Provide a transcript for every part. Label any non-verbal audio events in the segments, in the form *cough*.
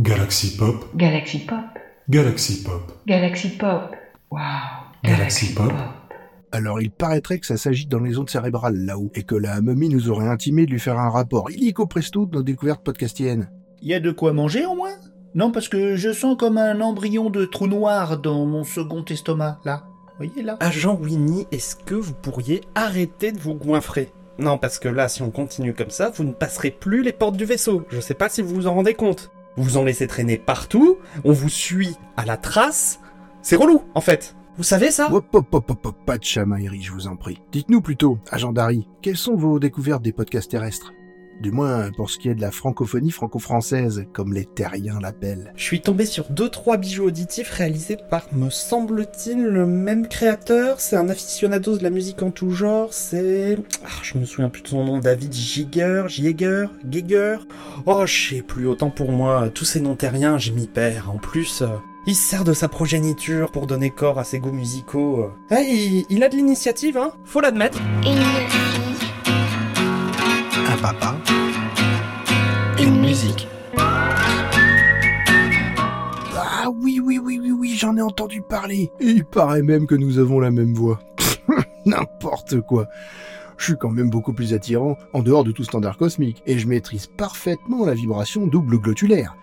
Galaxy Pop, Galaxy Pop. Galaxy Pop, Galaxy Pop. Wow. Galaxy Pop. Alors il paraîtrait que ça s'agit dans les ondes cérébrales là-haut, et que la momie nous aurait intimé de lui faire un rapport illico presto de nos découvertes podcastiennes. Y a de quoi manger au moins? Non, parce que je sens comme un embryon de trou noir dans mon second estomac, là. Voyez là? Agent Winnie, est-ce que vous pourriez arrêter de vous goinfrer? Non, parce que là, si on continue comme ça, vous ne passerez plus les portes du vaisseau. Je sais pas si vous vous en rendez compte. Vous vous en laissez traîner partout, on vous suit à la trace. C'est relou, en fait. Vous savez ça? Hop, hop, hop, hop, hop, pas de chamaillerie, je vous en prie. Dites-nous plutôt, agent Dari, quelles sont vos découvertes des podcasts terrestres? Du moins pour ce qui est de la francophonie franco-française, comme les terriens l'appellent. Je suis tombé sur deux trois bijoux auditifs réalisés par, me semble-t-il, le même créateur. C'est un aficionado de la musique en tout genre. C'est, ah, je me souviens plus de son nom, David Giger, Giger, Giger. Oh, je sais plus. Autant pour moi, tous ces noms terriens, je m'y perds. En plus. euh, il se sert de sa progéniture pour donner corps à ses goûts musicaux. Ah, il, il a de l'initiative, hein Faut l'admettre. Un papa musique. Ah oui, oui, oui, oui, oui, j'en ai entendu parler. Et il paraît même que nous avons la même voix. *laughs* N'importe quoi. Je suis quand même beaucoup plus attirant en dehors de tout standard cosmique, et je maîtrise parfaitement la vibration double glottulaire.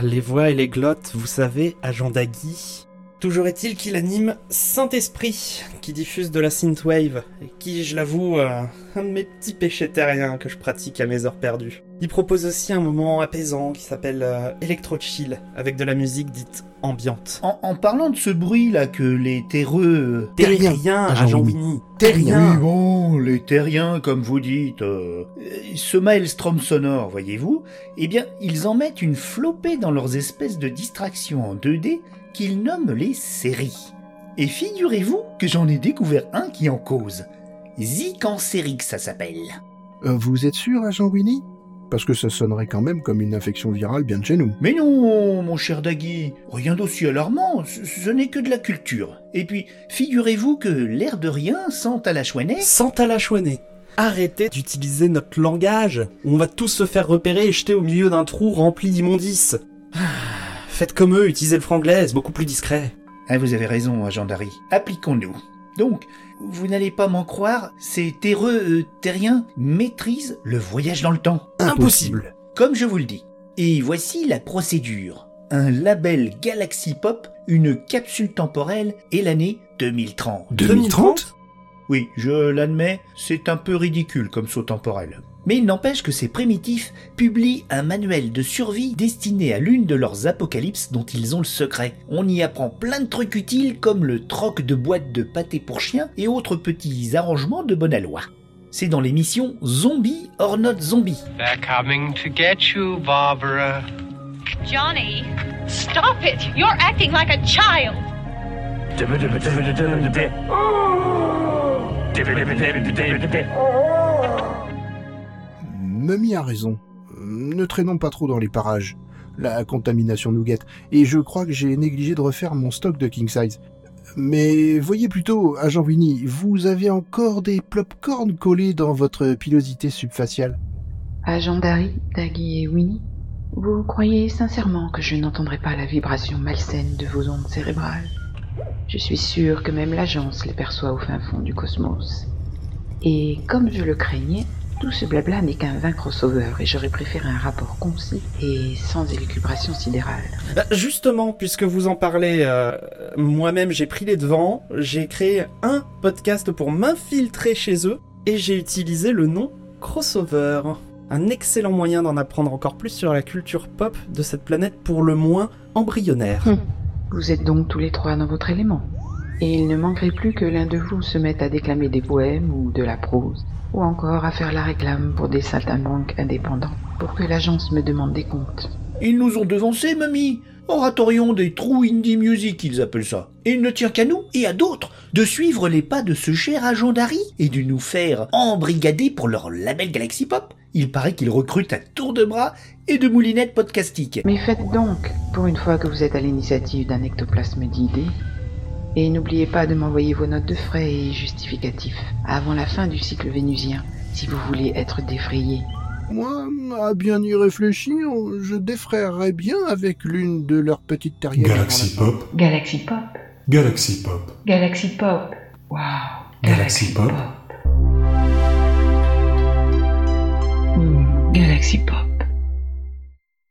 Les voix et les glottes, vous savez, agent Dagui. Toujours est-il qu'il anime Saint-Esprit, qui diffuse de la synthwave, et qui, je l'avoue, euh, un de mes petits péchés terriens que je pratique à mes heures perdues. Il propose aussi un moment apaisant qui s'appelle euh, Electro Chill, avec de la musique dite ambiante. en, en parlant de ce bruit là que les terreux... euh, Terrien, Terrien, agent Winnie. Winnie. Terrien. Oui, bon, les terriens, comme vous dites, euh, euh, ce maelstrom sonore, voyez-vous, eh bien, ils en mettent une flopée dans leurs espèces de distractions en 2D qu'ils nomment les séries. Et figurez-vous que j'en ai découvert un qui en cause. Zicancérique, ça s'appelle. Euh, vous êtes sûr, agent Winnie Parce que ça sonnerait quand même comme une infection virale bien de chez nous. Mais non, mon cher Dagui, rien d'aussi alarmant, ce, ce n'est que de la culture. Et puis, figurez-vous que l'air de rien sent à la chouanette. Santa la chouanée. Arrêtez d'utiliser notre langage, on va tous se faire repérer et jeter au milieu d'un trou rempli d'immondices. Ah, Faites comme eux, utilisez le franglais, c'est beaucoup plus discret. Ah, vous avez raison, agent Dari. Appliquons-nous. Donc, vous n'allez pas m'en croire, ces terreux euh, terriens maîtrisent le voyage dans le temps. Impossible. Comme je vous le dis. Et voici la procédure. Un label Galaxy Pop, une capsule temporelle et l'année 2030. 2030 Oui, je l'admets, c'est un peu ridicule comme saut temporel. Mais il n'empêche que ces primitifs publient un manuel de survie destiné à l'une de leurs apocalypses dont ils ont le secret. On y apprend plein de trucs utiles comme le troc de boîtes de pâté pour chiens et autres petits arrangements de bonne aloi. C'est dans l'émission Zombie or Not Zombie. They're coming to get you, Barbara. Johnny, stop it! You're acting like a child. Mummy a raison. Ne traînons pas trop dans les parages. La contamination nous guette, et je crois que j'ai négligé de refaire mon stock de king size. Mais voyez plutôt, agent Winnie, vous avez encore des plopcorn collés dans votre pilosité subfaciale. Agent Dari, Daggy et Winnie, vous croyez sincèrement que je n'entendrai pas la vibration malsaine de vos ondes cérébrales? Je suis sûr que même l'agence les perçoit au fin fond du cosmos. Et comme je le craignais, tout ce blabla n'est qu'un vain crossover et j'aurais préféré un rapport concis et sans élucubration sidérale. Bah, Justement, puisque vous en parlez, euh, moi-même j'ai pris les devants, j'ai créé un podcast pour m'infiltrer chez eux, et j'ai utilisé le nom Crossover. Un excellent moyen d'en apprendre encore plus sur la culture pop de cette planète pour le moins embryonnaire. Hum. Vous êtes donc tous les trois dans votre élément. Et il ne manquerait plus que l'un de vous se mette à déclamer des poèmes ou de la prose, ou encore à faire la réclame pour des saltimbanques indépendants, pour que l'agence me demande des comptes. Ils nous ont devancés, mamie. Oratorion des trous indie music, ils appellent ça. Et il ne tient qu'à nous et à d'autres de suivre les pas de ce cher agent Dari et de nous faire embrigader pour leur label Galaxy Pop. Il paraît qu'ils recrutent à tour de bras et de moulinettes podcastiques. Mais faites donc, pour une fois que vous êtes à l'initiative d'un ectoplasme d'idées, et n'oubliez pas de m'envoyer vos notes de frais et justificatifs avant la fin du cycle vénusien, si vous voulez être défrayé Moi, à bien y réfléchir, je défrayerais bien avec l'une de leurs petites terrières. Galaxy Pop. Galaxy Pop. Galaxy Pop. Galaxy Pop. Wow. Galaxy Pop. Hmm, Galaxy Pop.